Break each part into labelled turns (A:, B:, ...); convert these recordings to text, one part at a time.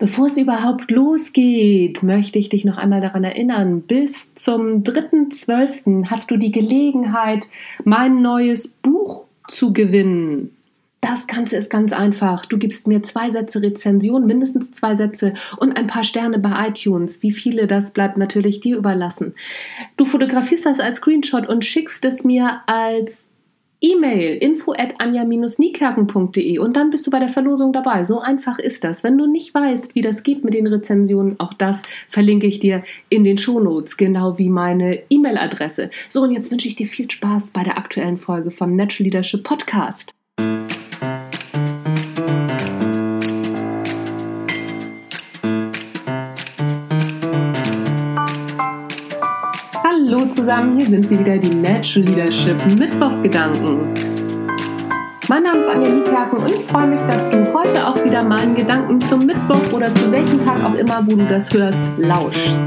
A: Bevor es überhaupt losgeht, möchte ich dich noch einmal daran erinnern, bis zum 3.12. hast du die Gelegenheit, mein neues Buch zu gewinnen. Das Ganze ist ganz einfach. Du gibst mir zwei Sätze Rezension, mindestens zwei Sätze und ein paar Sterne bei iTunes. Wie viele, das bleibt natürlich dir überlassen. Du fotografierst das als Screenshot und schickst es mir als E-Mail info at anja-niekerken.de und dann bist du bei der Verlosung dabei. So einfach ist das. Wenn du nicht weißt, wie das geht mit den Rezensionen, auch das verlinke ich dir in den Shownotes, genau wie meine E-Mail-Adresse. So, und jetzt wünsche ich dir viel Spaß bei der aktuellen Folge vom Natural Leadership Podcast. Zusammen, hier sind sie wieder, die Natural Leadership Mittwochsgedanken. Mein Name ist Anja Niekerken und ich freue mich, dass du heute auch wieder meinen Gedanken zum Mittwoch oder zu welchem Tag auch immer, wo du das hörst, lauschst.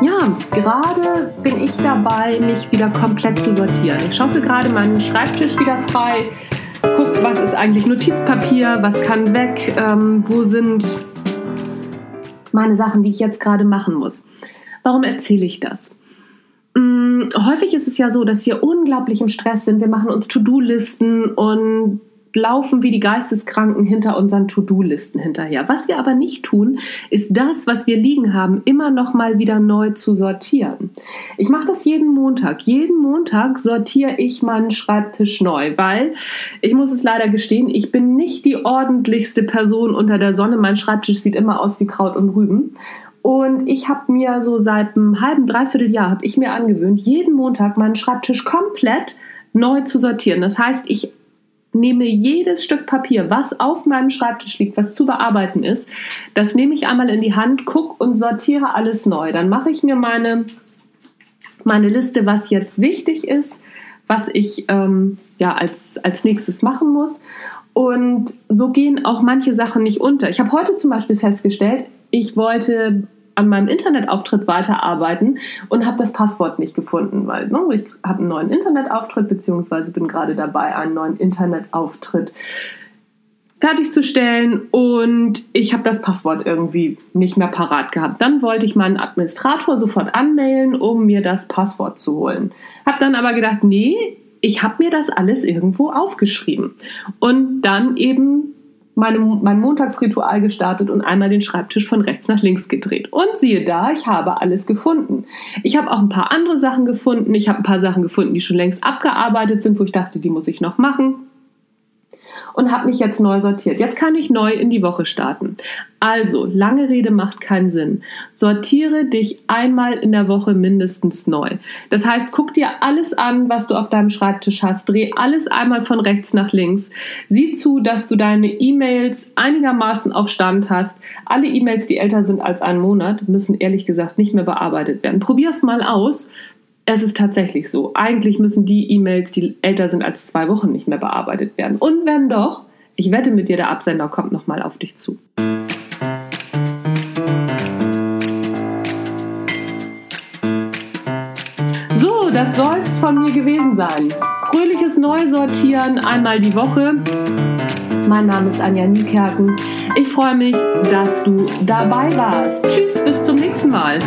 A: Ja, gerade bin ich dabei, mich wieder komplett zu sortieren. Ich schaufel gerade meinen Schreibtisch wieder frei, guck, was ist eigentlich Notizpapier, was kann weg, ähm, wo sind meine Sachen, die ich jetzt gerade machen muss. Warum erzähle ich das? Hm, häufig ist es ja so, dass wir unglaublich im Stress sind. Wir machen uns To-Do-Listen und laufen wie die Geisteskranken hinter unseren To-Do-Listen hinterher. Was wir aber nicht tun, ist das, was wir liegen haben, immer noch mal wieder neu zu sortieren. Ich mache das jeden Montag. Jeden Montag sortiere ich meinen Schreibtisch neu, weil ich muss es leider gestehen, ich bin nicht die ordentlichste Person unter der Sonne. Mein Schreibtisch sieht immer aus wie Kraut und Rüben. Und ich habe mir so seit einem halben, dreiviertel Jahr habe ich mir angewöhnt, jeden Montag meinen Schreibtisch komplett neu zu sortieren. Das heißt, ich nehme jedes Stück Papier, was auf meinem Schreibtisch liegt, was zu bearbeiten ist, das nehme ich einmal in die Hand, gucke und sortiere alles neu. Dann mache ich mir meine, meine Liste, was jetzt wichtig ist, was ich ähm, ja, als, als nächstes machen muss. Und so gehen auch manche Sachen nicht unter. Ich habe heute zum Beispiel festgestellt, ich wollte an meinem Internetauftritt weiterarbeiten und habe das Passwort nicht gefunden, weil ne, ich habe einen neuen Internetauftritt beziehungsweise bin gerade dabei, einen neuen Internetauftritt fertigzustellen und ich habe das Passwort irgendwie nicht mehr parat gehabt. Dann wollte ich meinen Administrator sofort anmailen, um mir das Passwort zu holen. Habe dann aber gedacht, nee, ich habe mir das alles irgendwo aufgeschrieben und dann eben meine, mein Montagsritual gestartet und einmal den Schreibtisch von rechts nach links gedreht. Und siehe da, ich habe alles gefunden. Ich habe auch ein paar andere Sachen gefunden. Ich habe ein paar Sachen gefunden, die schon längst abgearbeitet sind, wo ich dachte, die muss ich noch machen und habe mich jetzt neu sortiert. Jetzt kann ich neu in die Woche starten. Also, lange Rede macht keinen Sinn. Sortiere dich einmal in der Woche mindestens neu. Das heißt, guck dir alles an, was du auf deinem Schreibtisch hast. Dreh alles einmal von rechts nach links. Sieh zu, dass du deine E-Mails einigermaßen auf Stand hast. Alle E-Mails, die älter sind als einen Monat, müssen ehrlich gesagt nicht mehr bearbeitet werden. Probier es mal aus es ist tatsächlich so. Eigentlich müssen die E-Mails, die älter sind als zwei Wochen, nicht mehr bearbeitet werden. Und wenn doch, ich wette mit dir, der Absender kommt nochmal auf dich zu. So, das soll es von mir gewesen sein. Fröhliches Neusortieren einmal die Woche. Mein Name ist Anja Niekerken. Ich freue mich, dass du dabei warst. Tschüss, bis zum nächsten Mal.